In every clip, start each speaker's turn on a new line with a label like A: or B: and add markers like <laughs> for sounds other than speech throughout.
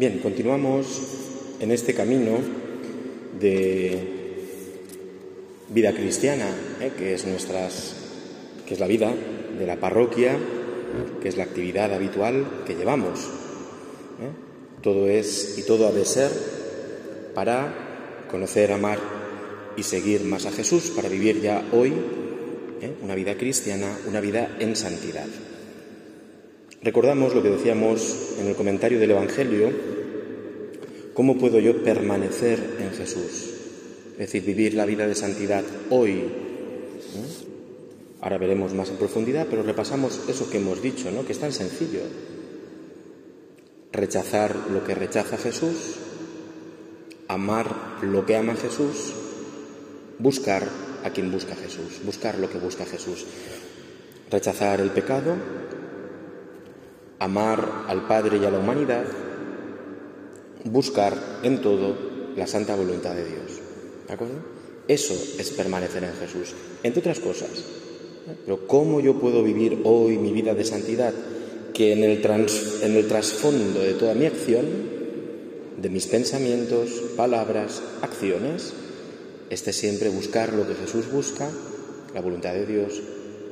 A: Bien, continuamos en este camino de vida cristiana, ¿eh? que es nuestras, que es la vida de la parroquia, que es la actividad habitual que llevamos. ¿eh? Todo es y todo ha de ser para conocer, amar y seguir más a Jesús, para vivir ya hoy ¿eh? una vida cristiana, una vida en santidad. Recordamos lo que decíamos en el comentario del Evangelio, ¿cómo puedo yo permanecer en Jesús? Es decir, vivir la vida de santidad hoy. Ahora veremos más en profundidad, pero repasamos eso que hemos dicho, ¿no? que es tan sencillo. Rechazar lo que rechaza Jesús, amar lo que ama Jesús, buscar a quien busca Jesús, buscar lo que busca Jesús. Rechazar el pecado, amar al Padre y a la humanidad, buscar en todo la santa voluntad de Dios. ¿De acuerdo? Eso es permanecer en Jesús, entre otras cosas. Pero ¿cómo yo puedo vivir hoy mi vida de santidad? Que en el, en el trasfondo de toda mi acción, de mis pensamientos, palabras, acciones, esté siempre buscar lo que Jesús busca, la voluntad de Dios,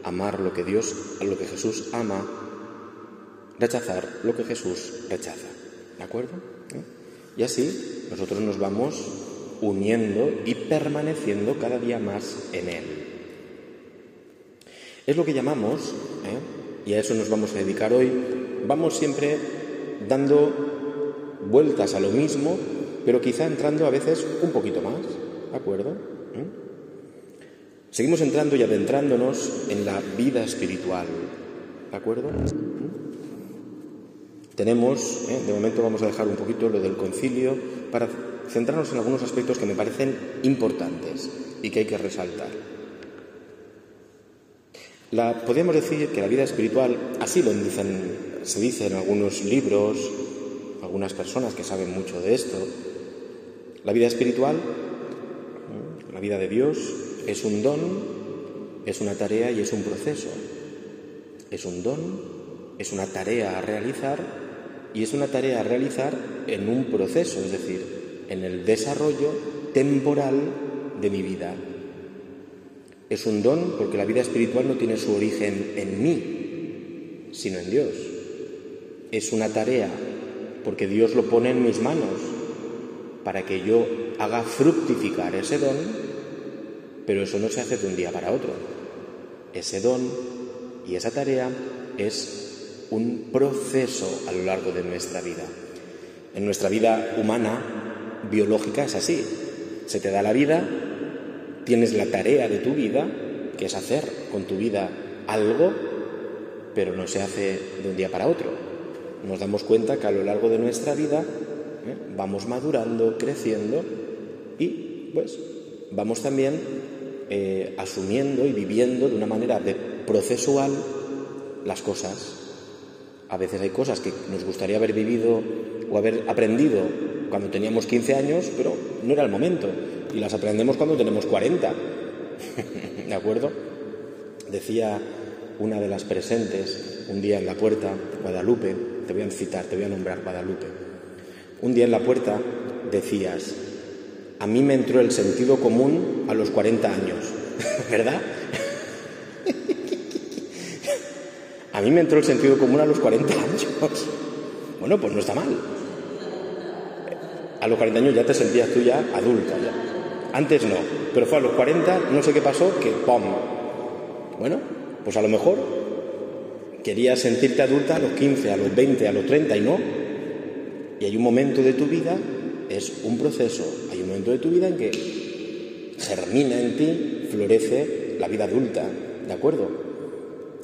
A: amar lo que Dios, lo que Jesús ama, rechazar lo que Jesús rechaza. ¿De acuerdo? Y así nosotros nos vamos uniendo y permaneciendo cada día más en Él. Es lo que llamamos, ¿eh? y a eso nos vamos a dedicar hoy, vamos siempre dando vueltas a lo mismo, pero quizá entrando a veces un poquito más, ¿de acuerdo? ¿Eh? Seguimos entrando y adentrándonos en la vida espiritual, ¿de acuerdo? Tenemos, ¿eh? de momento vamos a dejar un poquito lo del concilio para centrarnos en algunos aspectos que me parecen importantes y que hay que resaltar. La, podríamos decir que la vida espiritual, así lo dicen, se dice en algunos libros, algunas personas que saben mucho de esto, la vida espiritual, ¿eh? la vida de Dios, es un don, es una tarea y es un proceso. Es un don, es una tarea a realizar y es una tarea a realizar en un proceso, es decir, en el desarrollo temporal de mi vida. Es un don porque la vida espiritual no tiene su origen en mí, sino en Dios. Es una tarea porque Dios lo pone en mis manos para que yo haga fructificar ese don, pero eso no se hace de un día para otro. Ese don y esa tarea es un proceso a lo largo de nuestra vida. En nuestra vida humana, biológica, es así. Se te da la vida, tienes la tarea de tu vida, que es hacer con tu vida algo, pero no se hace de un día para otro. Nos damos cuenta que a lo largo de nuestra vida ¿eh? vamos madurando, creciendo y pues vamos también eh, asumiendo y viviendo de una manera procesual las cosas a veces hay cosas que nos gustaría haber vivido o haber aprendido cuando teníamos 15 años, pero no era el momento. Y las aprendemos cuando tenemos 40. <laughs> ¿De acuerdo? Decía una de las presentes un día en la puerta, Guadalupe, te voy a citar, te voy a nombrar Guadalupe. Un día en la puerta decías, a mí me entró el sentido común a los 40 años, <laughs> ¿verdad? A mí me entró el sentido común a los 40 años. Bueno, pues no está mal. A los 40 años ya te sentías tú ya adulta. Ya. Antes no, pero fue a los 40, no sé qué pasó, que ¡pum! Bueno, pues a lo mejor querías sentirte adulta a los 15, a los 20, a los 30 y no. Y hay un momento de tu vida, es un proceso, hay un momento de tu vida en que germina en ti, florece la vida adulta, ¿de acuerdo?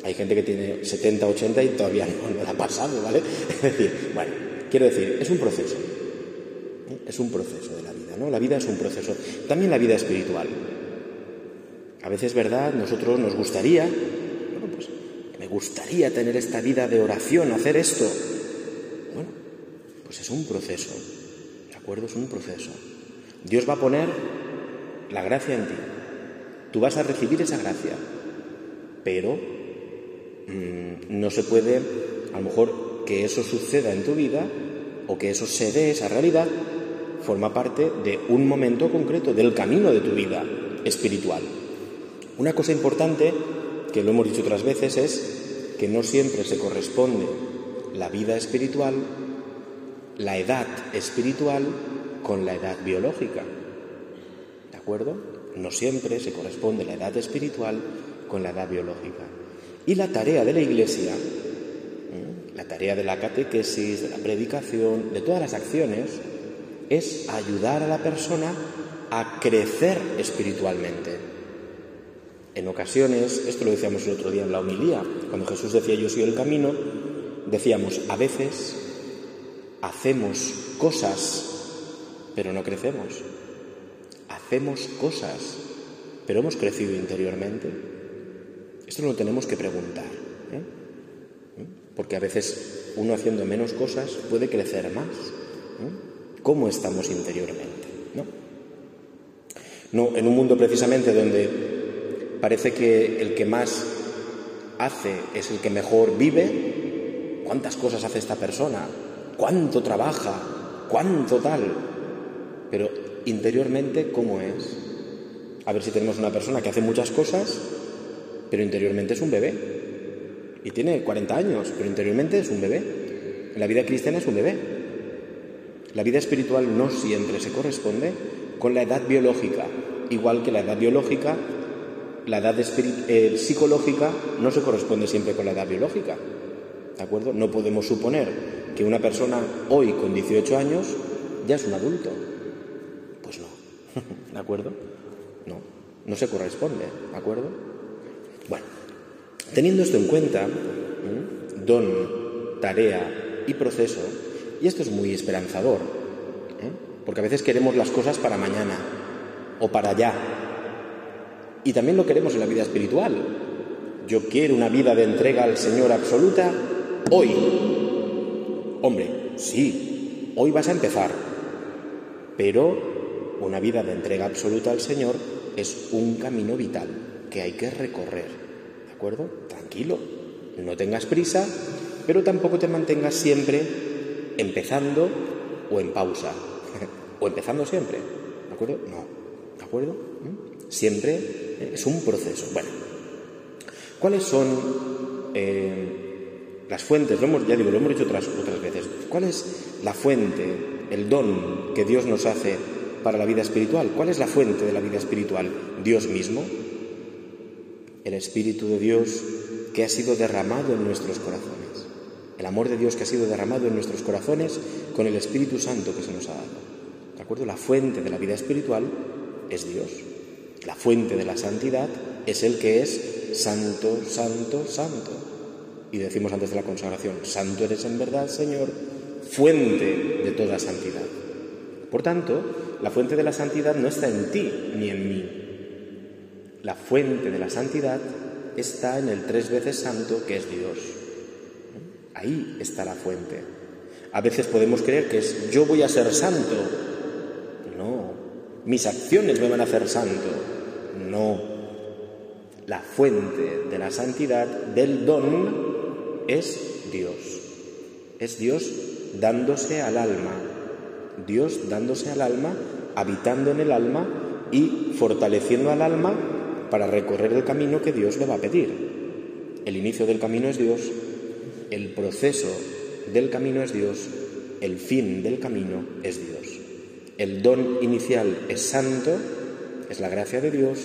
A: Hay gente que tiene 70, 80 y todavía no, lo ha pasado, ¿vale? <laughs> Es decir, bueno, quiero decir, es un proceso. ¿eh? Es un proceso de la vida, ¿no? La vida es un proceso. También la vida espiritual. A veces, ¿verdad? Nosotros nos gustaría, bueno, pues me gustaría tener esta vida de oración, hacer esto. Bueno, pues es un proceso. ¿De acuerdo? Es un proceso. Dios va a poner la gracia en ti. Tú vas a recibir esa gracia. Pero Mm, no se puede, a lo mejor, que eso suceda en tu vida o que eso se dé, esa realidad, forma parte de un momento concreto del camino de tu vida espiritual. Una cosa importante, que lo hemos dicho otras veces, es que no siempre se corresponde la vida espiritual, la edad espiritual, con la edad biológica. ¿De acuerdo? No siempre se corresponde la edad espiritual con la edad biológica. Y la tarea de la Iglesia, la tarea de la catequesis, de la predicación, de todas las acciones, es ayudar a la persona a crecer espiritualmente. En ocasiones, esto lo decíamos el otro día en la homilía, cuando Jesús decía yo soy el camino, decíamos, a veces hacemos cosas, pero no crecemos. Hacemos cosas, pero hemos crecido interiormente. Esto lo tenemos que preguntar, ¿eh? ¿Eh? porque a veces uno haciendo menos cosas puede crecer más. ¿eh? ¿Cómo estamos interiormente? ¿No? no, en un mundo precisamente donde parece que el que más hace es el que mejor vive. ¿Cuántas cosas hace esta persona? ¿Cuánto trabaja? ¿Cuánto tal? Pero interiormente, ¿cómo es? A ver si tenemos una persona que hace muchas cosas, pero interiormente es un bebé. Y tiene 40 años, pero interiormente es un bebé. La vida cristiana es un bebé. La vida espiritual no siempre se corresponde con la edad biológica, igual que la edad biológica la edad eh, psicológica no se corresponde siempre con la edad biológica. ¿De acuerdo? No podemos suponer que una persona hoy con 18 años ya es un adulto. Pues no. <laughs> ¿De acuerdo? No. No se corresponde. ¿De acuerdo? Bueno, teniendo esto en cuenta, don, tarea y proceso, y esto es muy esperanzador, porque a veces queremos las cosas para mañana o para allá, y también lo queremos en la vida espiritual. Yo quiero una vida de entrega al Señor absoluta hoy. Hombre, sí, hoy vas a empezar. Pero una vida de entrega absoluta al Señor es un camino vital que hay que recorrer. ¿De acuerdo? Tranquilo. No tengas prisa, pero tampoco te mantengas siempre empezando o en pausa. <laughs> o empezando siempre. ¿De acuerdo? No. ¿De acuerdo? ¿Mm? Siempre eh, es un proceso. Bueno, ¿cuáles son eh, las fuentes? Lo hemos, ya digo, lo hemos dicho otras, otras veces. ¿Cuál es la fuente, el don que Dios nos hace para la vida espiritual? ¿Cuál es la fuente de la vida espiritual? Dios mismo. El Espíritu de Dios que ha sido derramado en nuestros corazones. El amor de Dios que ha sido derramado en nuestros corazones con el Espíritu Santo que se nos ha dado. ¿De acuerdo? La fuente de la vida espiritual es Dios. La fuente de la santidad es el que es santo, santo, santo. Y decimos antes de la consagración, santo eres en verdad, Señor, fuente de toda santidad. Por tanto, la fuente de la santidad no está en ti ni en mí. La fuente de la santidad está en el tres veces santo que es Dios. Ahí está la fuente. A veces podemos creer que es yo voy a ser santo. No, mis acciones me van a hacer santo. No. La fuente de la santidad, del don, es Dios. Es Dios dándose al alma. Dios dándose al alma, habitando en el alma y fortaleciendo al alma para recorrer el camino que Dios le va a pedir. El inicio del camino es Dios, el proceso del camino es Dios, el fin del camino es Dios. El don inicial es santo, es la gracia de Dios,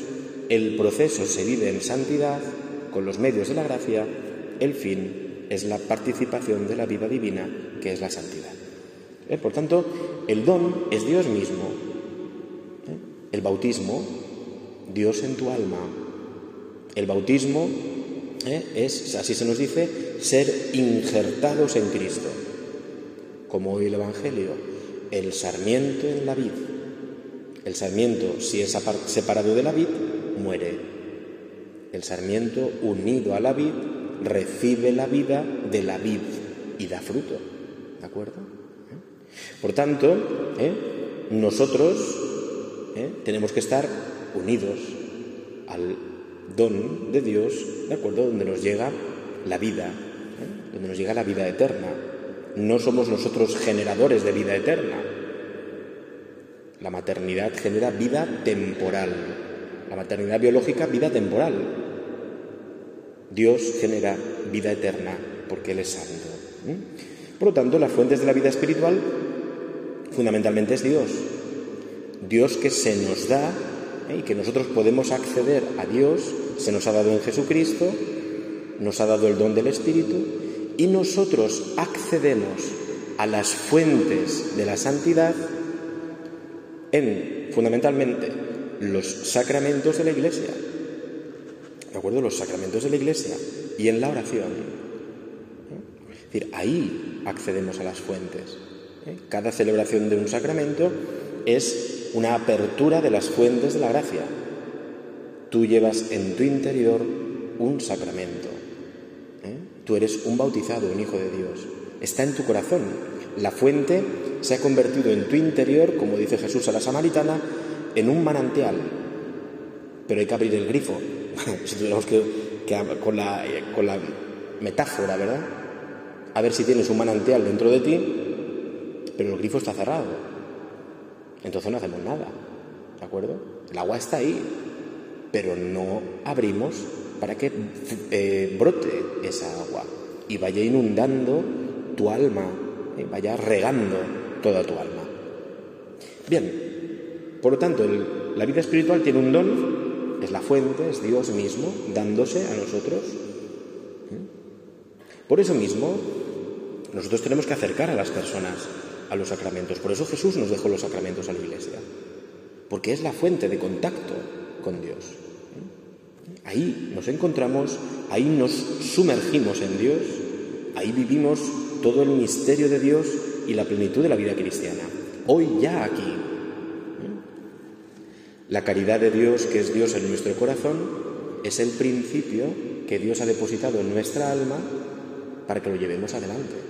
A: el proceso se vive en santidad con los medios de la gracia, el fin es la participación de la vida divina, que es la santidad. ¿Eh? Por tanto, el don es Dios mismo. ¿Eh? El bautismo, Dios en tu alma. El bautismo ¿eh? es, así se nos dice, ser injertados en Cristo, como hoy el Evangelio, el sarmiento en la vid. El sarmiento, si es separado de la vid, muere. El sarmiento, unido a la vid, recibe la vida de la vid y da fruto. ¿De acuerdo? ¿Eh? Por tanto, ¿eh? nosotros tenemos que estar unidos al don de Dios, ¿de acuerdo? Donde nos llega la vida, donde nos llega la vida eterna. No somos nosotros generadores de vida eterna. La maternidad genera vida temporal. La maternidad biológica, vida temporal. Dios genera vida eterna porque Él es santo. Por lo tanto, las fuentes de la vida espiritual fundamentalmente es Dios. Dios que se nos da ¿eh? y que nosotros podemos acceder a Dios, se nos ha dado en Jesucristo, nos ha dado el don del Espíritu y nosotros accedemos a las fuentes de la santidad en fundamentalmente los sacramentos de la Iglesia. ¿De acuerdo? Los sacramentos de la Iglesia y en la oración. Es decir, ahí accedemos a las fuentes. ¿eh? Cada celebración de un sacramento es una apertura de las fuentes de la gracia. Tú llevas en tu interior un sacramento. ¿eh? Tú eres un bautizado, un hijo de Dios. Está en tu corazón. La fuente se ha convertido en tu interior, como dice Jesús a la samaritana, en un manantial. Pero hay que abrir el grifo. <laughs> si tuviéramos que, la, con la metáfora, ¿verdad? A ver si tienes un manantial dentro de ti, pero el grifo está cerrado. Entonces no hacemos nada. ¿De acuerdo? El agua está ahí, pero no abrimos para que eh, brote esa agua y vaya inundando tu alma, y vaya regando toda tu alma. Bien, por lo tanto, la vida espiritual tiene un don, es la fuente, es Dios mismo dándose a nosotros. ¿Mm? Por eso mismo, nosotros tenemos que acercar a las personas a los sacramentos. Por eso Jesús nos dejó los sacramentos a la iglesia, porque es la fuente de contacto con Dios. Ahí nos encontramos, ahí nos sumergimos en Dios, ahí vivimos todo el misterio de Dios y la plenitud de la vida cristiana. Hoy ya aquí. La caridad de Dios, que es Dios en nuestro corazón, es el principio que Dios ha depositado en nuestra alma para que lo llevemos adelante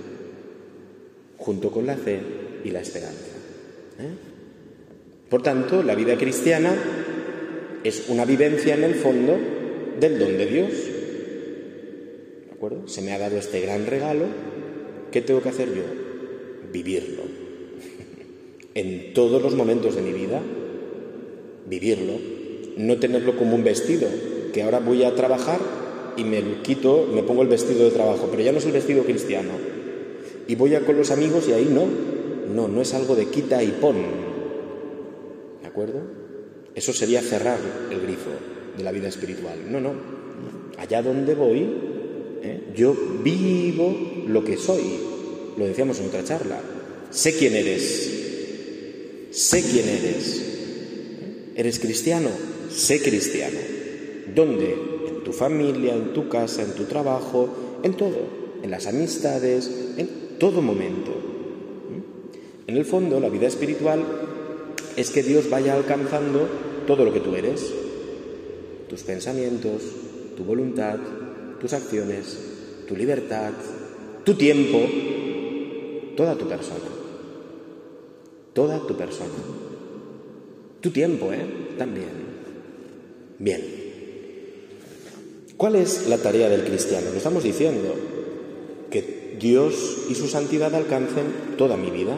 A: junto con la fe y la esperanza. ¿eh? Por tanto, la vida cristiana es una vivencia en el fondo del don de Dios. ¿De acuerdo? Se me ha dado este gran regalo. ¿Qué tengo que hacer yo? Vivirlo. <laughs> en todos los momentos de mi vida, vivirlo. No tenerlo como un vestido, que ahora voy a trabajar y me quito, me pongo el vestido de trabajo, pero ya no es el vestido cristiano y voy a con los amigos y ahí no. No, no es algo de quita y pon. ¿De acuerdo? Eso sería cerrar el grifo de la vida espiritual. No, no. Allá donde voy, ¿eh? yo vivo lo que soy. Lo decíamos en otra charla. Sé quién eres. Sé quién eres. ¿Eres cristiano? Sé cristiano. ¿Dónde? En tu familia, en tu casa, en tu trabajo, en todo. En las amistades, en todo momento. En el fondo, la vida espiritual es que Dios vaya alcanzando todo lo que tú eres, tus pensamientos, tu voluntad, tus acciones, tu libertad, tu tiempo, toda tu persona. Toda tu persona. Tu tiempo, ¿eh? También. Bien. ¿Cuál es la tarea del cristiano? Lo estamos diciendo, que Dios y su santidad alcancen toda mi vida.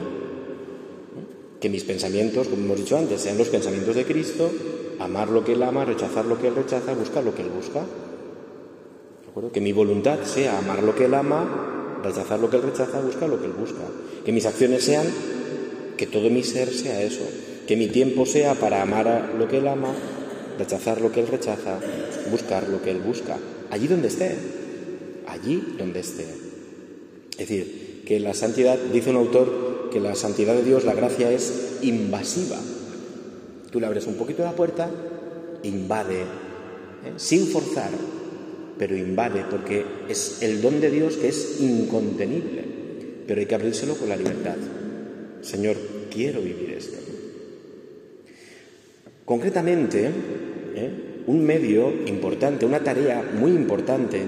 A: Que mis pensamientos, como hemos dicho antes, sean los pensamientos de Cristo, amar lo que Él ama, rechazar lo que Él rechaza, buscar lo que Él busca. Que mi voluntad sea amar lo que Él ama, rechazar lo que Él rechaza, buscar lo que Él busca. Que mis acciones sean, que todo mi ser sea eso. Que mi tiempo sea para amar lo que Él ama, rechazar lo que Él rechaza, buscar lo que Él busca. Allí donde esté. Allí donde esté. Es decir, que la santidad, dice un autor, que la santidad de Dios, la gracia es invasiva. Tú le abres un poquito la puerta, invade, ¿eh? sin forzar, pero invade, porque es el don de Dios que es incontenible, pero hay que abrírselo con la libertad. Señor, quiero vivir esto. Concretamente, ¿eh? un medio importante, una tarea muy importante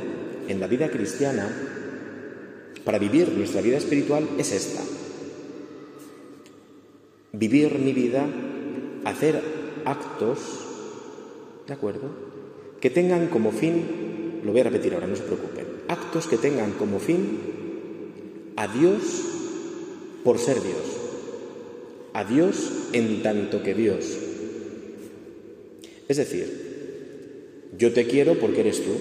A: en la vida cristiana para vivir nuestra vida espiritual es esta. Vivir mi vida, hacer actos, ¿de acuerdo? Que tengan como fin, lo voy a repetir ahora, no se preocupen, actos que tengan como fin a Dios por ser Dios, a Dios en tanto que Dios. Es decir, yo te quiero porque eres tú,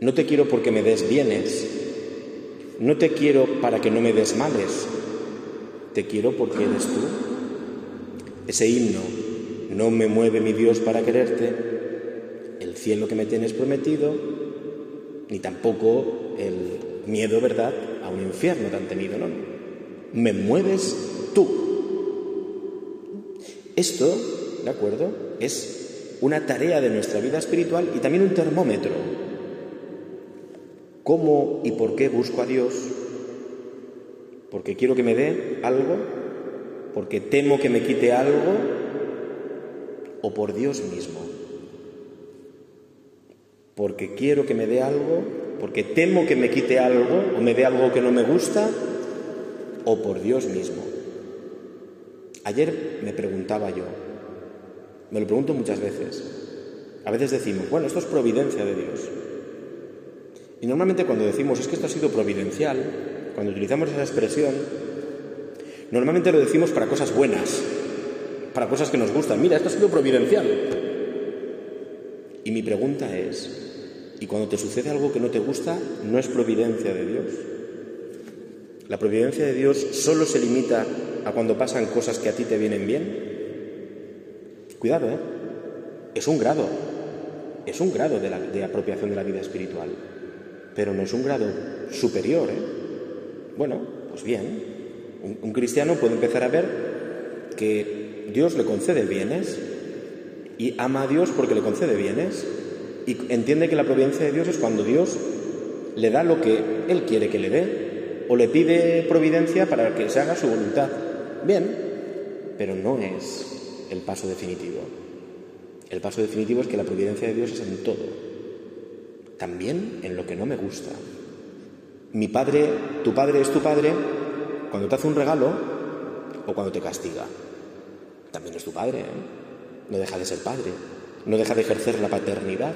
A: no te quiero porque me des bienes, no te quiero para que no me des males, te quiero porque eres tú. Ese himno, no me mueve mi Dios para quererte, el cielo que me tienes prometido, ni tampoco el miedo, ¿verdad?, a un infierno tan temido, no. Me mueves tú. Esto, ¿de acuerdo?, es una tarea de nuestra vida espiritual y también un termómetro. ¿Cómo y por qué busco a Dios? Porque quiero que me dé algo, porque temo que me quite algo, o por Dios mismo. Porque quiero que me dé algo, porque temo que me quite algo, o me dé algo que no me gusta, o por Dios mismo. Ayer me preguntaba yo, me lo pregunto muchas veces. A veces decimos, bueno, esto es providencia de Dios. Y normalmente cuando decimos, es que esto ha sido providencial, cuando utilizamos esa expresión, normalmente lo decimos para cosas buenas, para cosas que nos gustan. Mira, esto ha sido providencial. Y mi pregunta es, ¿y cuando te sucede algo que no te gusta, no es providencia de Dios? La providencia de Dios solo se limita a cuando pasan cosas que a ti te vienen bien. Cuidado, ¿eh? Es un grado, es un grado de, la, de apropiación de la vida espiritual, pero no es un grado superior, ¿eh? Bueno, pues bien, un, un cristiano puede empezar a ver que Dios le concede bienes y ama a Dios porque le concede bienes y entiende que la providencia de Dios es cuando Dios le da lo que Él quiere que le dé o le pide providencia para que se haga su voluntad. Bien, pero no es el paso definitivo. El paso definitivo es que la providencia de Dios es en todo, también en lo que no me gusta. Mi padre, tu padre es tu padre cuando te hace un regalo o cuando te castiga. También es tu padre, ¿eh? no deja de ser padre, no deja de ejercer la paternidad.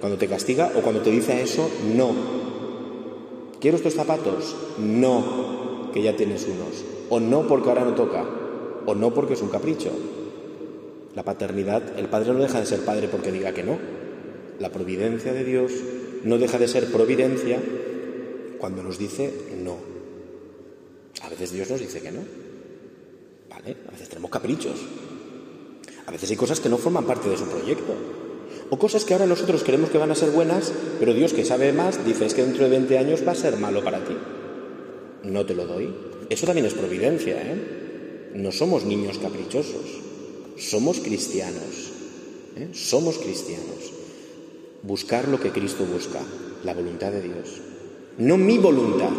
A: Cuando te castiga o cuando te dice eso, no. ¿Quiero estos zapatos? No, que ya tienes unos. O no porque ahora no toca. O no porque es un capricho. La paternidad, el padre no deja de ser padre porque diga que no. La providencia de Dios no deja de ser providencia cuando nos dice no. A veces Dios nos dice que no. ¿Vale? A veces tenemos caprichos. A veces hay cosas que no forman parte de su proyecto. O cosas que ahora nosotros creemos que van a ser buenas, pero Dios que sabe más dice es que dentro de 20 años va a ser malo para ti. No te lo doy. Eso también es providencia, ¿eh? No somos niños caprichosos. Somos cristianos. ¿eh? Somos cristianos. Buscar lo que Cristo busca, la voluntad de Dios. No mi voluntad.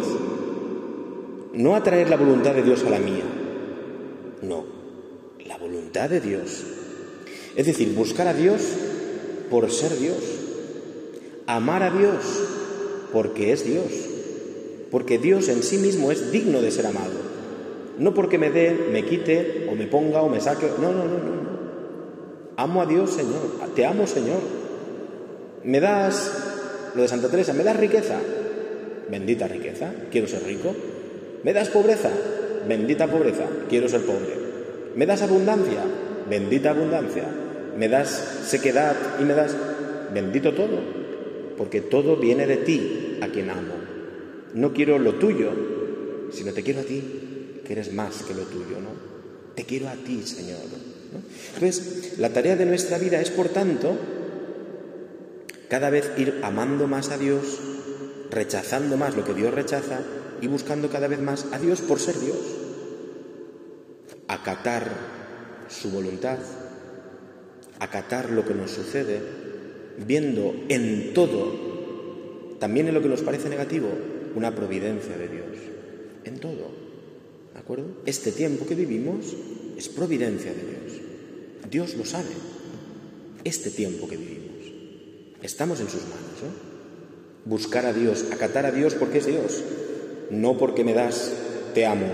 A: No atraer la voluntad de Dios a la mía. No, la voluntad de Dios. Es decir, buscar a Dios por ser Dios. Amar a Dios porque es Dios. Porque Dios en sí mismo es digno de ser amado. No porque me dé, me quite, o me ponga, o me saque. No, no, no, no. Amo a Dios, Señor. Te amo, Señor. Me das, lo de Santa Teresa, me das riqueza. Bendita riqueza. Quiero ser rico. Me das pobreza. Bendita pobreza. Quiero ser pobre. Me das abundancia. Bendita abundancia. Me das sequedad y me das... Bendito todo. Porque todo viene de ti, a quien amo. No quiero lo tuyo, sino te quiero a ti que eres más que lo tuyo, ¿no? Te quiero a ti, Señor. Entonces, la tarea de nuestra vida es, por tanto, cada vez ir amando más a Dios, rechazando más lo que Dios rechaza y buscando cada vez más a Dios por ser Dios. Acatar su voluntad, acatar lo que nos sucede, viendo en todo, también en lo que nos parece negativo, una providencia de Dios. En todo. ¿De acuerdo? Este tiempo que vivimos es providencia de Dios. Dios lo sabe. Este tiempo que vivimos. Estamos en sus manos. ¿eh? Buscar a Dios, acatar a Dios porque es Dios. No porque me das, te amo.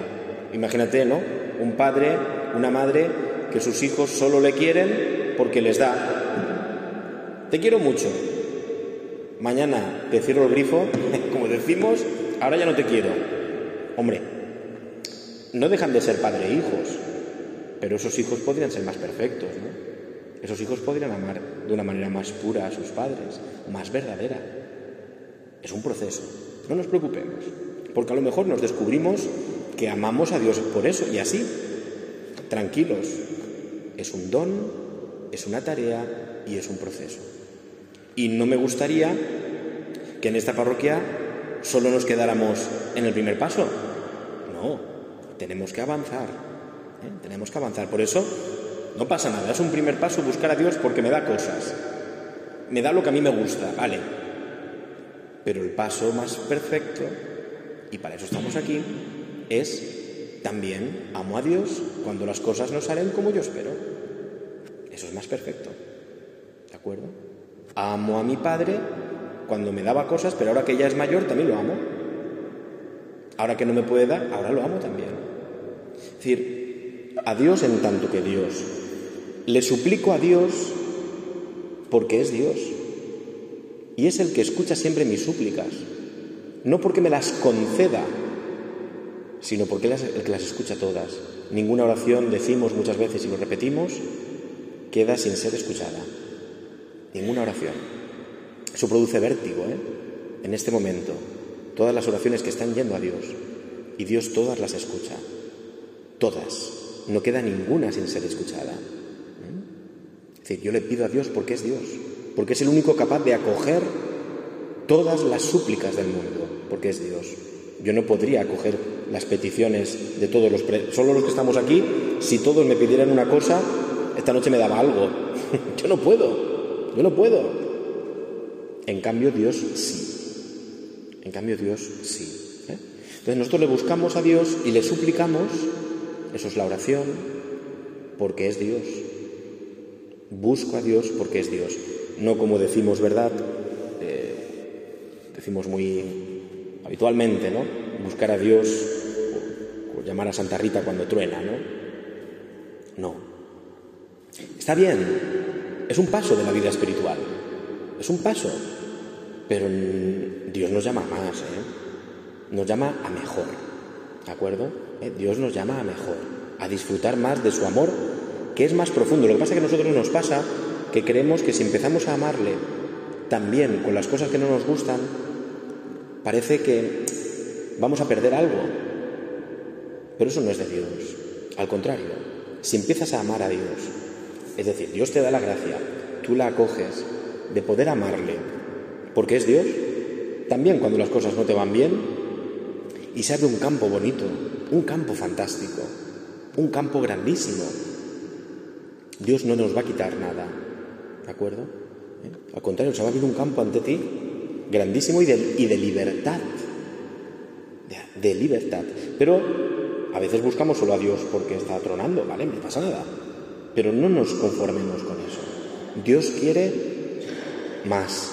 A: Imagínate, ¿no? Un padre, una madre que sus hijos solo le quieren porque les da. Te quiero mucho. Mañana te cierro el grifo, <laughs> como decimos, ahora ya no te quiero. Hombre, no dejan de ser padre e hijos, pero esos hijos podrían ser más perfectos, ¿no? Esos hijos podrían amar de una manera más pura a sus padres, más verdadera. Es un proceso. No nos preocupemos, porque a lo mejor nos descubrimos que amamos a Dios por eso y así. Tranquilos, es un don, es una tarea y es un proceso. Y no me gustaría que en esta parroquia solo nos quedáramos en el primer paso. No, tenemos que avanzar. ¿eh? Tenemos que avanzar. Por eso no pasa nada. Es un primer paso buscar a Dios porque me da cosas. Me da lo que a mí me gusta, vale. Pero el paso más perfecto, y para eso estamos aquí, es también amo a Dios cuando las cosas no salen como yo espero. Eso es más perfecto. ¿De acuerdo? Amo a mi padre cuando me daba cosas, pero ahora que ya es mayor también lo amo. Ahora que no me puede dar, ahora lo amo también. Es decir, a Dios en tanto que Dios. Le suplico a Dios porque es Dios. Y es el que escucha siempre mis súplicas. No porque me las conceda, sino porque es el que las escucha todas. Ninguna oración, decimos muchas veces y lo repetimos, queda sin ser escuchada. Ninguna oración. Eso produce vértigo, ¿eh? En este momento, todas las oraciones que están yendo a Dios, y Dios todas las escucha. Todas. No queda ninguna sin ser escuchada. Decir, yo le pido a Dios porque es Dios, porque es el único capaz de acoger todas las súplicas del mundo, porque es Dios. Yo no podría acoger las peticiones de todos los... Solo los que estamos aquí, si todos me pidieran una cosa, esta noche me daba algo. <laughs> yo no puedo, yo no puedo. En cambio Dios sí. En cambio Dios sí. ¿eh? Entonces nosotros le buscamos a Dios y le suplicamos, eso es la oración, porque es Dios. Busco a Dios porque es Dios. No como decimos, ¿verdad? Eh, decimos muy habitualmente, ¿no? Buscar a Dios o, llamar a Santa Rita cuando truena, ¿no? No. Está bien, es un paso de la vida espiritual, es un paso, pero Dios nos llama más, ¿eh? nos llama a mejor, ¿de acuerdo? ¿Eh? Dios nos llama a mejor, a disfrutar más de su amor, que es más profundo. Lo que pasa es que a nosotros nos pasa que creemos que si empezamos a amarle también con las cosas que no nos gustan, parece que vamos a perder algo. Pero eso no es de Dios. Al contrario, si empiezas a amar a Dios, es decir, Dios te da la gracia, tú la acoges de poder amarle, porque es Dios. También cuando las cosas no te van bien y se abre un campo bonito, un campo fantástico, un campo grandísimo. Dios no nos va a quitar nada, ¿de acuerdo? ¿Eh? Al contrario, se va a abrir un campo ante ti grandísimo y de, y de libertad, de, libertad. Pero a veces buscamos solo a Dios porque está tronando, ¿vale? No pasa nada. Pero no nos conformemos con eso. Dios quiere más.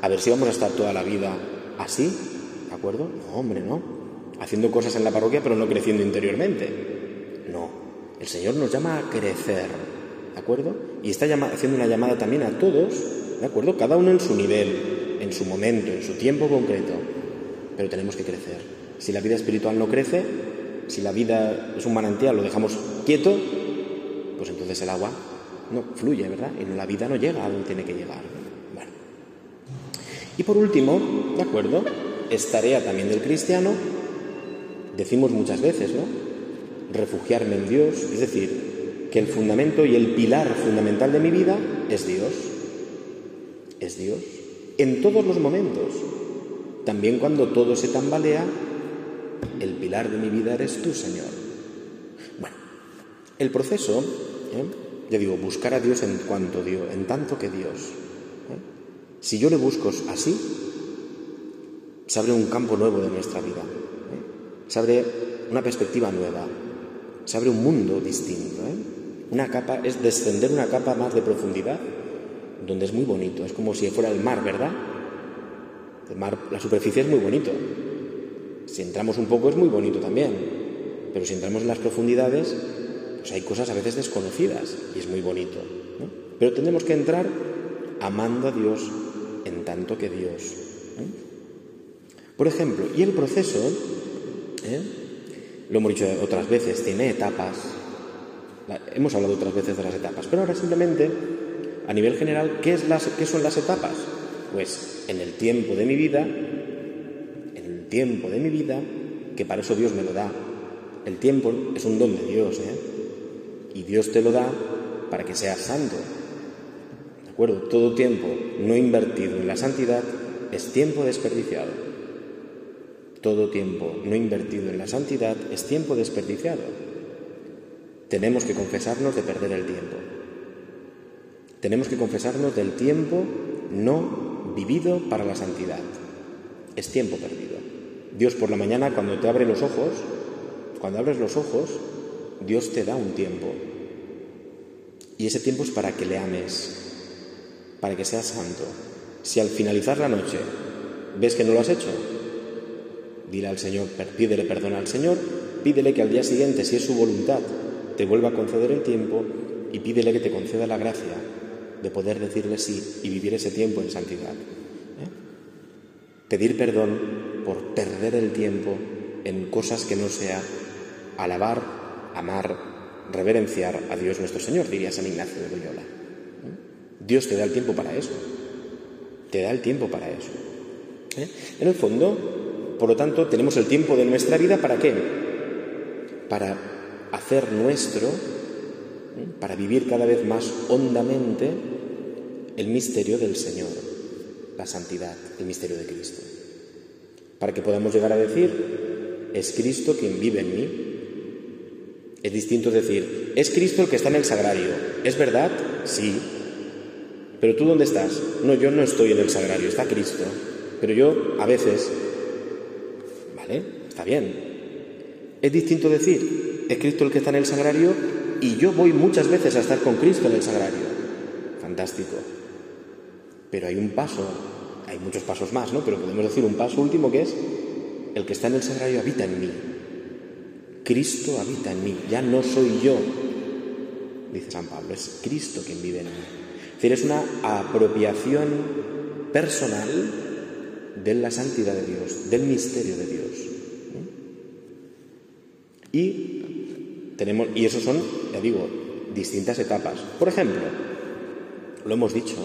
A: A ver si vamos a estar toda la vida así, ¿de acuerdo? No, hombre, no. Haciendo cosas en la parroquia pero no creciendo interiormente. No. El Señor nos llama a crecer, ¿de acuerdo? Y está haciendo una llamada también a todos, ¿de acuerdo? Cada uno en su nivel, en su momento, en su tiempo concreto. Pero tenemos que crecer. Si la vida espiritual no crece, si la vida es un manantial, lo dejamos quieto, pues entonces el agua no fluye, ¿verdad? Y la vida no llega a donde tiene que llegar. Bueno. Y por último, ¿de acuerdo? Es tarea también del cristiano, decimos muchas veces, ¿no? Refugiarme en Dios, es decir, que el fundamento y el pilar fundamental de mi vida es Dios. Es Dios. En todos los momentos. También cuando todo se tambalea, el pilar de mi vida eres tú, Señor. Bueno, el proceso, ¿eh? ya digo, buscar a Dios en cuanto Dios, en tanto que Dios. ¿eh? Si yo le busco así, se abre un campo nuevo de nuestra vida. ¿eh? Se abre una perspectiva nueva. Se abre un mundo distinto. Una capa es descender una capa más de profundidad, donde es muy bonito. Es como si fuera el mar, ¿verdad? El mar, la superficie es muy bonito. Si entramos un poco es muy bonito también. Pero si entramos en las profundidades, pues hay cosas a veces desconocidas y es muy bonito. Pero tenemos que entrar amando a Dios en tanto que Dios. Por ejemplo, y el proceso, ¿eh? lo hemos dicho otras veces, tiene etapas. Hemos hablado otras veces de las etapas, pero ahora simplemente, a nivel general, ¿qué, ¿qué son las etapas? Pues en el tiempo de mi vida, en el tiempo de mi vida, que para eso Dios me lo da. El tiempo es un don de Dios, ¿eh? Y Dios te lo da para que seas santo. ¿De acuerdo? Todo tiempo no invertido en la santidad es tiempo desperdiciado. Todo tiempo no invertido en la santidad es tiempo desperdiciado. Tenemos que confesarnos de perder el tiempo. Tenemos que confesarnos del tiempo no vivido para la santidad. Es tiempo perdido. Dios por la mañana cuando te abre los ojos, cuando abres los ojos, Dios te da un tiempo. Y ese tiempo es para que le ames, para que seas santo. Si al finalizar la noche ves que no lo has hecho, dile al Señor, pídele perdón al Señor, pídele que al día siguiente, si es su voluntad, te vuelva a conceder el tiempo y pídele que te conceda la gracia de poder decirle sí y vivir ese tiempo en santidad. ¿eh? Pedir perdón por perder el tiempo en cosas que no sea alabar, amar, reverenciar a Dios nuestro Señor, diría San Ignacio de Loyola. ¿eh? Dios te da el tiempo para eso. Te da el tiempo para eso. ¿eh? En el fondo, por lo tanto, tenemos el tiempo de nuestra vida para qué? Para hacer nuestro, ¿eh? para vivir cada vez más hondamente el misterio del Señor, la santidad, el misterio de Cristo. Para que podamos llegar a decir, es Cristo quien vive en mí. Es distinto decir, es Cristo el que está en el sagrario. ¿Es verdad? Sí, pero tú dónde estás? No, yo no estoy en el sagrario, está Cristo. Pero yo a veces, ¿vale? Está bien. Es distinto decir, es Cristo el que está en el sagrario y yo voy muchas veces a estar con Cristo en el sagrario. Fantástico. Pero hay un paso, hay muchos pasos más, ¿no? Pero podemos decir un paso último que es, el que está en el sagrario habita en mí. Cristo habita en mí, ya no soy yo, dice San Pablo, es Cristo quien vive en mí decir, es una apropiación personal de la santidad de Dios, del misterio de Dios. Y tenemos, y eso son, ya digo, distintas etapas. Por ejemplo, lo hemos dicho,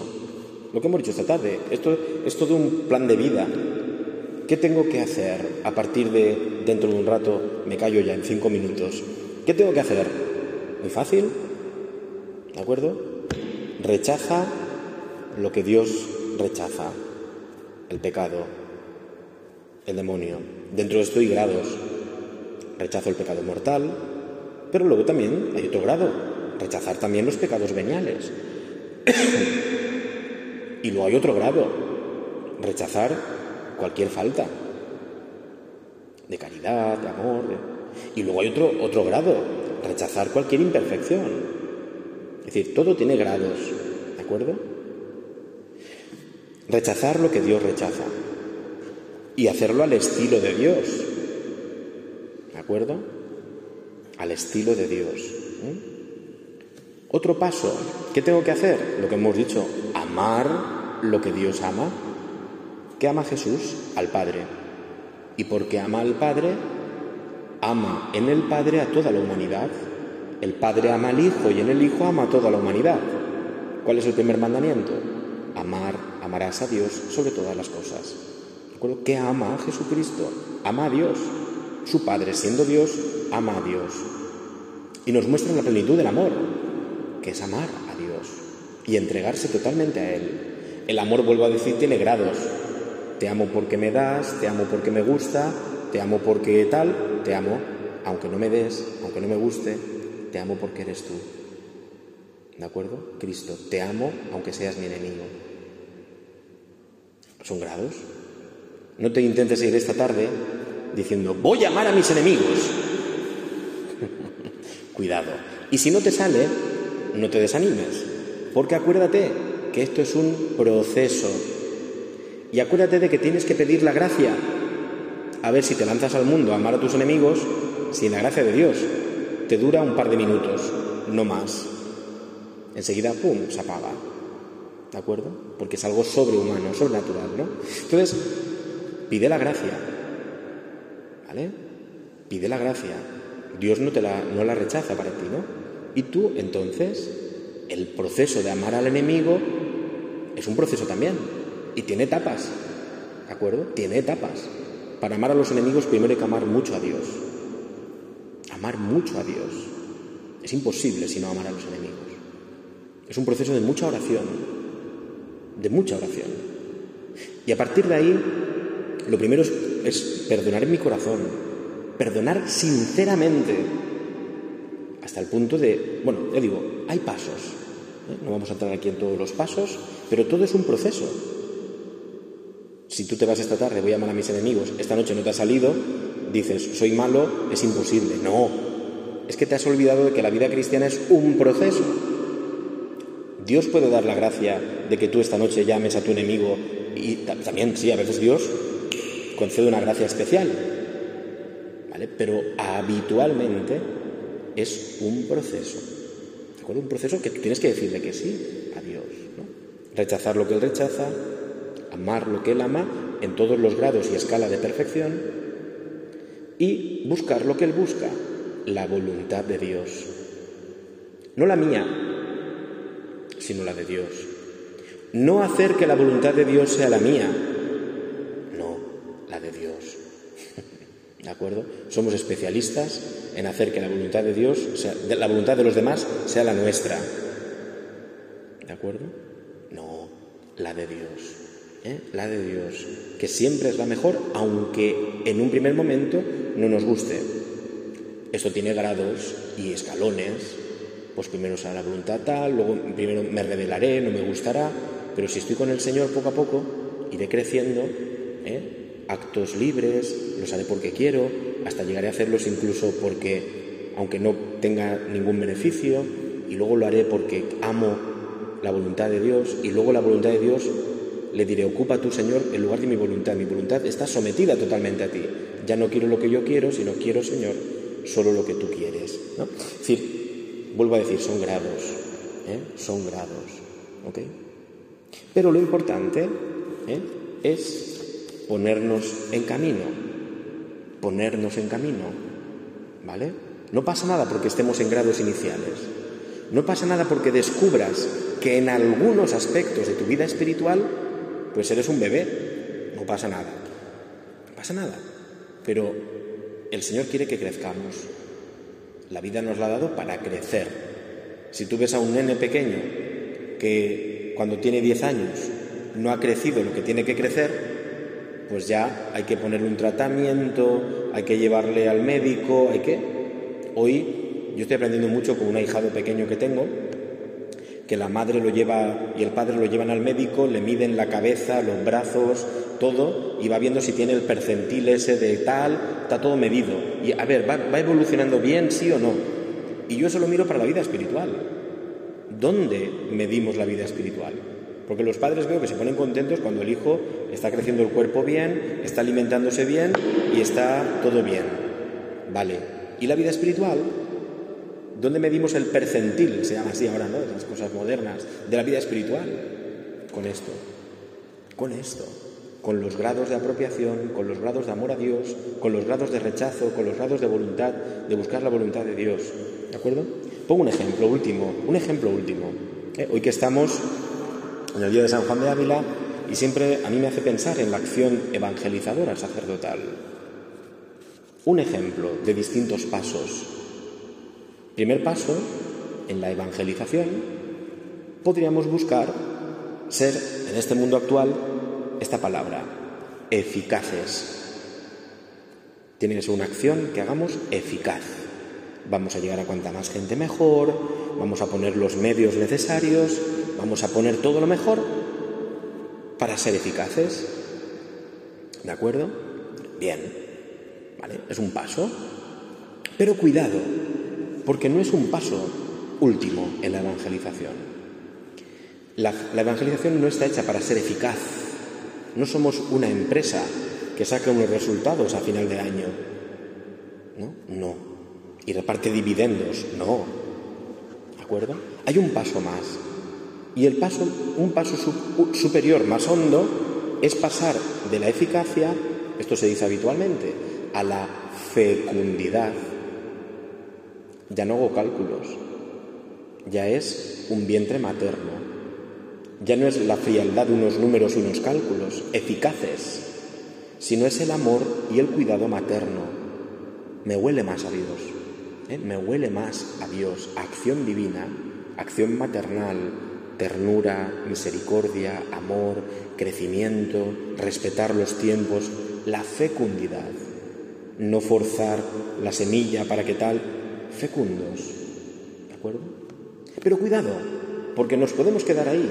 A: lo que hemos dicho esta tarde, esto es todo un plan de vida. ¿Qué tengo que hacer a partir de dentro de un rato? Me callo ya en cinco minutos. ¿Qué tengo que hacer? Muy fácil, ¿de acuerdo? rechaza lo que Dios rechaza, el pecado, el demonio. Dentro de esto hay grados. Rechazo el pecado mortal, pero luego también hay otro grado, rechazar también los pecados veniales. <coughs> y luego hay otro grado, rechazar cualquier falta de caridad, de amor. Y luego hay otro, otro grado, rechazar cualquier imperfección. Es decir, todo tiene grados, ¿de acuerdo? Rechazar lo que Dios rechaza y hacerlo al estilo de Dios, ¿de acuerdo? Al estilo de Dios. ¿eh? Otro paso, ¿qué tengo que hacer? Lo que hemos dicho, amar lo que Dios ama. ¿Qué ama Jesús? Al Padre. Y porque ama al Padre, ama en el Padre a toda la humanidad. El Padre ama al Hijo y en el Hijo ama a toda la humanidad. ¿Cuál es el primer mandamiento? Amar, amarás a Dios sobre todas las cosas. ¿De ¿Qué ama a Jesucristo? Ama a Dios. Su Padre, siendo Dios, ama a Dios. Y nos muestra la plenitud del amor, que es amar a Dios y entregarse totalmente a Él. El amor, vuelvo a decir, tiene grados. Te amo porque me das, te amo porque me gusta, te amo porque tal, te amo aunque no me des, aunque no me guste, te amo porque eres tú. ¿De acuerdo? Cristo, te amo aunque seas mi enemigo. ¿Son grados? No te intentes ir esta tarde diciendo, voy a amar a mis enemigos. <laughs> Cuidado. Y si no te sale, no te desanimes, porque acuérdate que esto es un proceso. Y acuérdate de que tienes que pedir la gracia. A ver si te lanzas al mundo a amar a tus enemigos sin la gracia de Dios te dura un par de minutos, no más. Enseguida, ¡pum!, se apaga. ¿De acuerdo? Porque es algo sobrehumano, sobrenatural, ¿no? Entonces, Pide la gracia. ¿Vale? Pide la gracia. Dios no, te la, no la rechaza para ti, ¿no? Y tú, entonces, el proceso de amar al enemigo es un proceso también. Y tiene etapas. ¿De acuerdo? Tiene etapas. Para amar a los enemigos primero hay que amar mucho a Dios. Amar mucho a Dios. Es imposible si no amar a los enemigos. Es un proceso de mucha oración. De mucha oración. Y a partir de ahí, lo primero es, perdonar en mi corazón. Perdonar sinceramente. Hasta el punto de, bueno, ya digo, hay pasos. ¿eh? No vamos a entrar aquí en todos los pasos, pero todo es un proceso. Si tú te vas esta tarde, voy a amar a mis enemigos, esta noche no te ha salido, dices, soy malo, es imposible. No, es que te has olvidado de que la vida cristiana es un proceso. Dios puede dar la gracia de que tú esta noche llames a tu enemigo y también, sí, a veces Dios concede una gracia especial, Pero habitualmente es un proceso, ¿de acuerdo? Un proceso que tú tienes que decirle que sí a Dios. Rechazar lo que Él rechaza, amar lo que Él ama en todos los grados y escala de perfección y buscar lo que Él busca, la voluntad de Dios. No la mía, sino la de Dios. No hacer que la voluntad de Dios sea la mía, no, la de Dios. <laughs> ¿De acuerdo? Somos especialistas en hacer que la voluntad de Dios, sea, la voluntad de los demás, sea la nuestra. ¿De acuerdo? No, la de Dios. ¿eh? La de Dios, que siempre es la mejor, aunque en un primer momento no nos guste. Esto tiene grados y escalones. Pues primero será la voluntad tal, luego primero me revelaré, no me gustará, pero si estoy con el Señor poco a poco, iré creciendo, ¿eh? actos libres, los haré porque quiero, hasta llegaré a hacerlos incluso porque, aunque no tenga ningún beneficio, y luego lo haré porque amo la voluntad de Dios, y luego la voluntad de Dios le diré, ocupa tu Señor el lugar de mi voluntad, mi voluntad está sometida totalmente a ti, ya no quiero lo que yo quiero, sino quiero, Señor, solo lo que tú quieres. ¿no? Es decir, vuelvo a decir, son grados, ¿eh? son grados. ¿ok? Pero lo importante ¿eh? es ponernos en camino, ponernos en camino, ¿vale? No pasa nada porque estemos en grados iniciales. No pasa nada porque descubras que en algunos aspectos de tu vida espiritual, pues eres un bebé. No pasa nada. No pasa nada. Pero el Señor quiere que crezcamos. La vida nos la ha dado para crecer. Si tú ves a un nene pequeño que cuando tiene 10 años no ha crecido lo que tiene que crecer, pues ya hay que ponerle un tratamiento, hay que llevarle al médico, hay que... Hoy yo estoy aprendiendo mucho con un ahijado pequeño que tengo, que la madre lo lleva y el padre lo llevan al médico, le miden la cabeza, los brazos, todo, y va viendo si tiene el percentil ese de tal, está todo medido. Y a ver, ¿va, va evolucionando bien, sí o no? Y yo eso lo miro para la vida espiritual. ¿Dónde medimos la vida espiritual? Porque los padres veo que se ponen contentos cuando el hijo está creciendo el cuerpo bien, está alimentándose bien y está todo bien. Vale. ¿Y la vida espiritual? ¿Dónde medimos el percentil? Se llama así ahora, ¿no? Esas cosas modernas. De la vida espiritual. Con esto. Con esto. Con los grados de apropiación, con los grados de amor a Dios, con los grados de rechazo, con los grados de voluntad, de buscar la voluntad de Dios. ¿De acuerdo? Pongo un ejemplo último. Un ejemplo último. ¿Eh? Hoy que estamos en el día de San Juan de Ávila y siempre a mí me hace pensar en la acción evangelizadora sacerdotal. Un ejemplo de distintos pasos. Primer paso, en la evangelización, podríamos buscar ser, en este mundo actual, esta palabra, eficaces. Tiene que ser una acción que hagamos eficaz. Vamos a llegar a cuanta más gente mejor, vamos a poner los medios necesarios, vamos a poner todo lo mejor para ser eficaces. ¿De acuerdo? Bien. ¿Vale? Es un paso. Pero cuidado, porque no es un paso último en la evangelización. La, evangelización no está hecha para ser eficaz. No somos una empresa que saca unos resultados a final de año. ¿No? No. Y reparte dividendos. No. ¿De acuerdo? Hay un paso más. Y el paso, un paso superior, más hondo, es pasar de la eficacia esto se dice habitualmente, a la fecundidad. Ya no hago cálculos, ya es un vientre materno, ya no es la frialdad de unos números y unos cálculos eficaces, sino es el amor y el cuidado materno. Me huele más a Dios, ¿eh? me huele más a Dios, acción divina, acción maternal, ternura, misericordia, amor, crecimiento, respetar los tiempos, la fecundidad. No forzar la semilla para que tal, fecundos. ¿De acuerdo? Pero cuidado, porque nos podemos quedar ahí.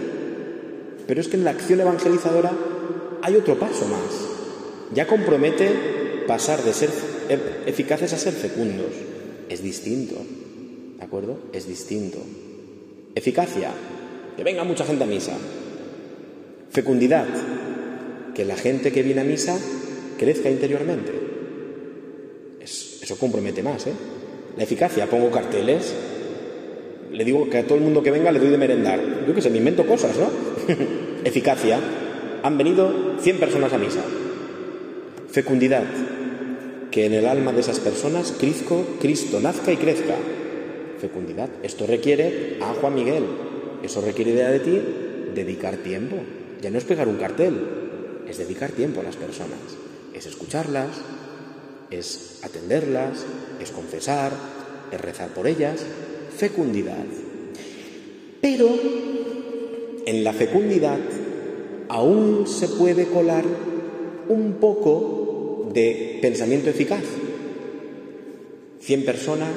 A: Pero es que en la acción evangelizadora hay otro paso más. Ya compromete pasar de ser eficaces a ser fecundos. Es distinto. ¿De acuerdo? Es distinto. Eficacia, que venga mucha gente a misa. Fecundidad, que la gente que viene a misa crezca interiormente. eso compromete más, ¿eh? La eficacia, pongo carteles, le digo que a todo el mundo que venga le doy de merendar. Yo que sé, me invento cosas, ¿no? <laughs> eficacia, han venido 100 personas a misa. Fecundidad, que en el alma de esas personas Cristo, Cristo nazca y crezca. Fecundidad, esto requiere a Juan Miguel, eso requiere de ti dedicar tiempo. Ya no es pegar un cartel, es dedicar tiempo a las personas, es escucharlas, es atenderlas, es confesar, es rezar por ellas, fecundidad. Pero en la fecundidad aún se puede colar un poco pensamiento eficaz. Cien personas,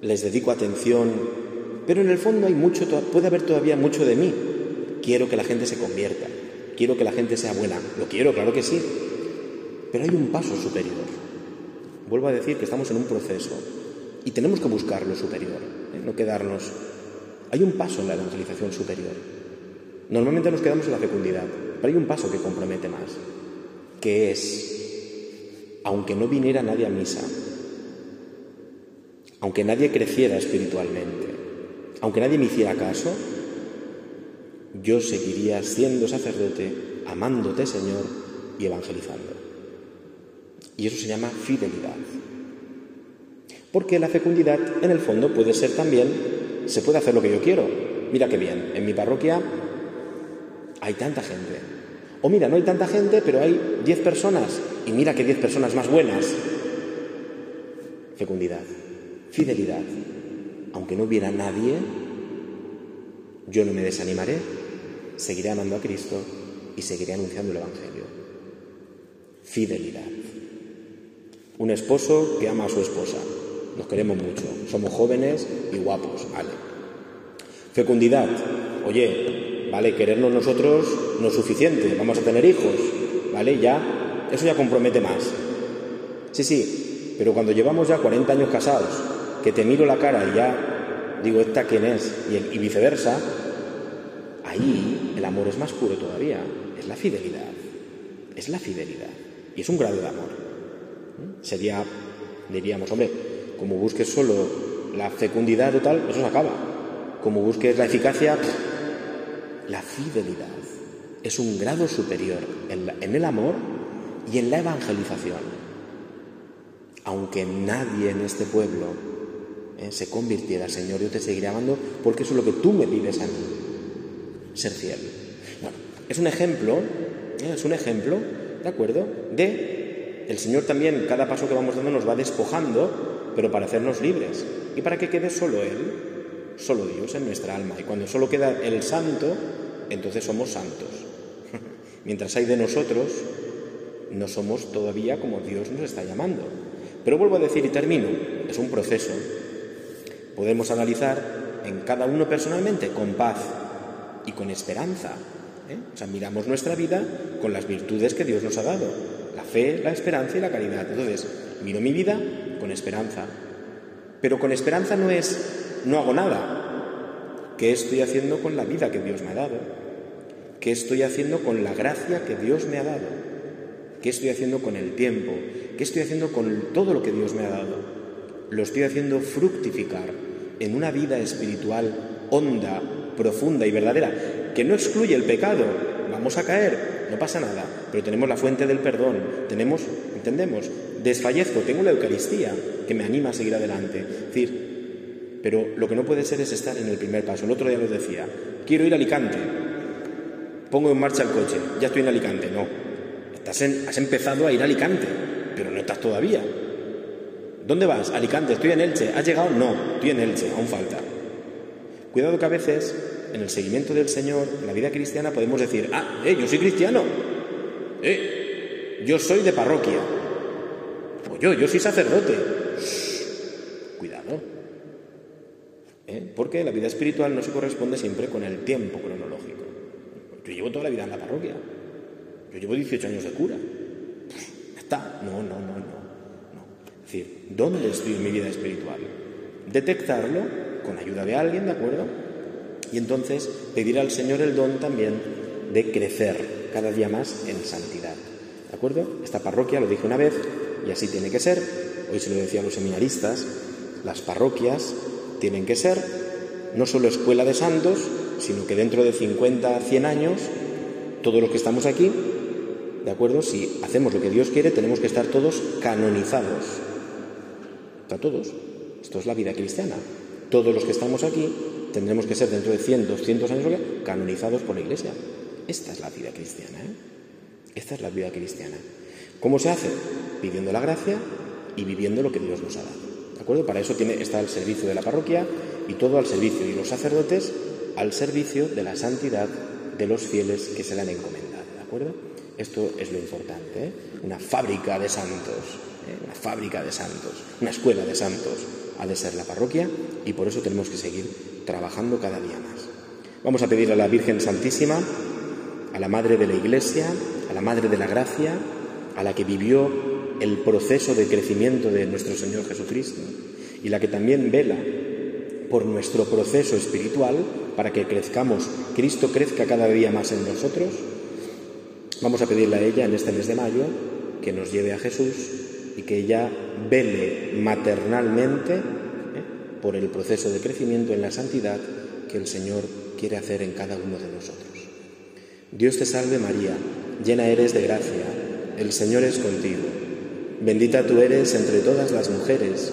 A: les dedico atención, pero en el fondo hay mucho, puede haber todavía mucho de mí. Quiero que la gente se convierta, quiero que la gente sea buena, lo quiero, claro que sí, pero hay un paso superior. Vuelvo a decir que estamos en un proceso y tenemos que buscar lo superior, ¿eh? no quedarnos. Hay un paso en la evangelización superior. Normalmente nos quedamos en la fecundidad, pero hay un paso que compromete más, que es, aunque no viniera nadie a misa, aunque nadie creciera espiritualmente, aunque nadie me hiciera caso, yo seguiría siendo sacerdote, amándote Señor y evangelizando. Y eso se llama fidelidad. Porque la fecundidad, en el fondo, puede ser también, se puede hacer lo que yo quiero. Mira qué bien, en mi parroquia hay tanta gente. O mira, no hay tanta gente, pero hay 10 personas. Y mira qué 10 personas más buenas. Fecundidad, fidelidad. Aunque no hubiera nadie, yo no me desanimaré, seguiré amando a Cristo y seguiré anunciando el Evangelio. Fidelidad. Un esposo que ama a su esposa. Nos queremos mucho. Somos jóvenes y guapos. Vale. Fecundidad. Oye, vale, querernos nosotros no es suficiente. Vamos a tener hijos. Vale, ya. Eso ya compromete más. Sí, sí. Pero cuando llevamos ya 40 años casados, que te miro la cara y ya digo, ¿esta quién es? Y, viceversa, ahí el amor es más puro todavía. Es la fidelidad. Es la fidelidad. Y es un grado de amor. Sería, diríamos, hombre, como busques solo la fecundidad o tal, eso se acaba. Como busques la eficacia, la fidelidad es un grado superior en, el amor y en la evangelización. Aunque nadie en este pueblo eh, se convirtiera, Señor, yo te seguiré amando porque eso es lo que tú me pides a mí, ser fiel. Es un ejemplo, eh, es un ejemplo, ¿de acuerdo?, de el Señor también, cada paso que vamos dando, nos va despojando, pero para hacernos libres. Y para que quede solo Él, solo Dios en nuestra alma. Y cuando solo queda el santo, entonces somos santos. <laughs> Mientras hay de nosotros, no somos todavía como Dios nos está llamando. Pero vuelvo a decir y termino, es un proceso. Podemos analizar en cada uno personalmente con paz y con esperanza. ¿eh? O sea, miramos nuestra vida con las virtudes que Dios nos ha dado la fe, la esperanza y la caridad. Entonces, miro mi vida con esperanza. Pero con esperanza no es no hago nada. ¿Qué estoy haciendo con la vida que Dios me ha dado? ¿Qué estoy haciendo con la gracia que Dios me ha dado? ¿Qué estoy haciendo con el tiempo? ¿Qué estoy haciendo con todo lo que Dios me ha dado? Lo estoy haciendo fructificar en una vida espiritual honda, profunda y verdadera, que no excluye el pecado. Vamos a caer, no pasa nada, pero tenemos la fuente del perdón, tenemos, entendemos, desfallezco, tengo la Eucaristía que me anima a seguir adelante. Es decir, pero lo que no puede ser es estar en el primer paso. El otro día lo decía, quiero ir a Alicante, pongo en marcha el coche, ya estoy en Alicante. No, estás has empezado a ir a Alicante, pero no estás todavía. ¿Dónde vas? Alicante, estoy en Elche. ¿Has llegado? No, estoy en Elche, aún falta. Cuidado que a veces en el seguimiento del Señor, en la vida cristiana, podemos decir, ah, eh, yo soy cristiano, eh, yo soy de parroquia, pues yo, yo soy sacerdote. cuidado, ¿eh? Porque la vida espiritual no se corresponde siempre con el tiempo cronológico. Yo llevo toda la vida en la parroquia, yo llevo 18 años de cura. está, no, no, no, no. no. Es decir, ¿dónde estoy en mi vida espiritual? Detectarlo con ayuda de alguien, ¿de acuerdo? Y entonces pedir al Señor el don también de crecer cada día más en santidad. ¿De acuerdo? Esta parroquia, lo dije una vez, y así tiene que ser. Hoy se lo decía a los seminaristas, las parroquias tienen que ser no solo escuela de santos, sino que dentro de 50, 100 años, todos los que estamos aquí, ¿de acuerdo? Si hacemos lo que Dios quiere, tenemos que estar todos canonizados. Para todos. Esto es la vida cristiana. Todos los que estamos aquí tendremos que ser dentro de 100, 200 años canonizados por la Iglesia. Esta es la vida cristiana. ¿eh? Esta es la vida cristiana. ¿Cómo se hace? Pidiendo la gracia y viviendo lo que Dios nos ha dado. ¿De acuerdo? Para eso está el servicio de la parroquia y todo al servicio, y los sacerdotes al servicio de la santidad de los fieles que se le han encomendado. ¿De acuerdo? Esto es lo importante. ¿eh? Una fábrica de santos, ¿eh? una fábrica de santos, una escuela de santos ha de ser la parroquia y por eso tenemos que seguir trabajando cada día más. Vamos a pedir a la Virgen Santísima, a la Madre de la Iglesia, a la Madre de la Gracia, a la que vivió el proceso de crecimiento de nuestro Señor Jesucristo y la que también vela por nuestro proceso espiritual para que crezcamos, Cristo crezca cada día más en nosotros. Vamos a pedirle a ella en este mes de mayo que nos lleve a Jesús y que ella vele maternalmente por el proceso de crecimiento en la santidad que el Señor quiere hacer en cada uno de nosotros. Dios te salve María, llena eres de gracia, el Señor es contigo, bendita tú eres entre todas las mujeres,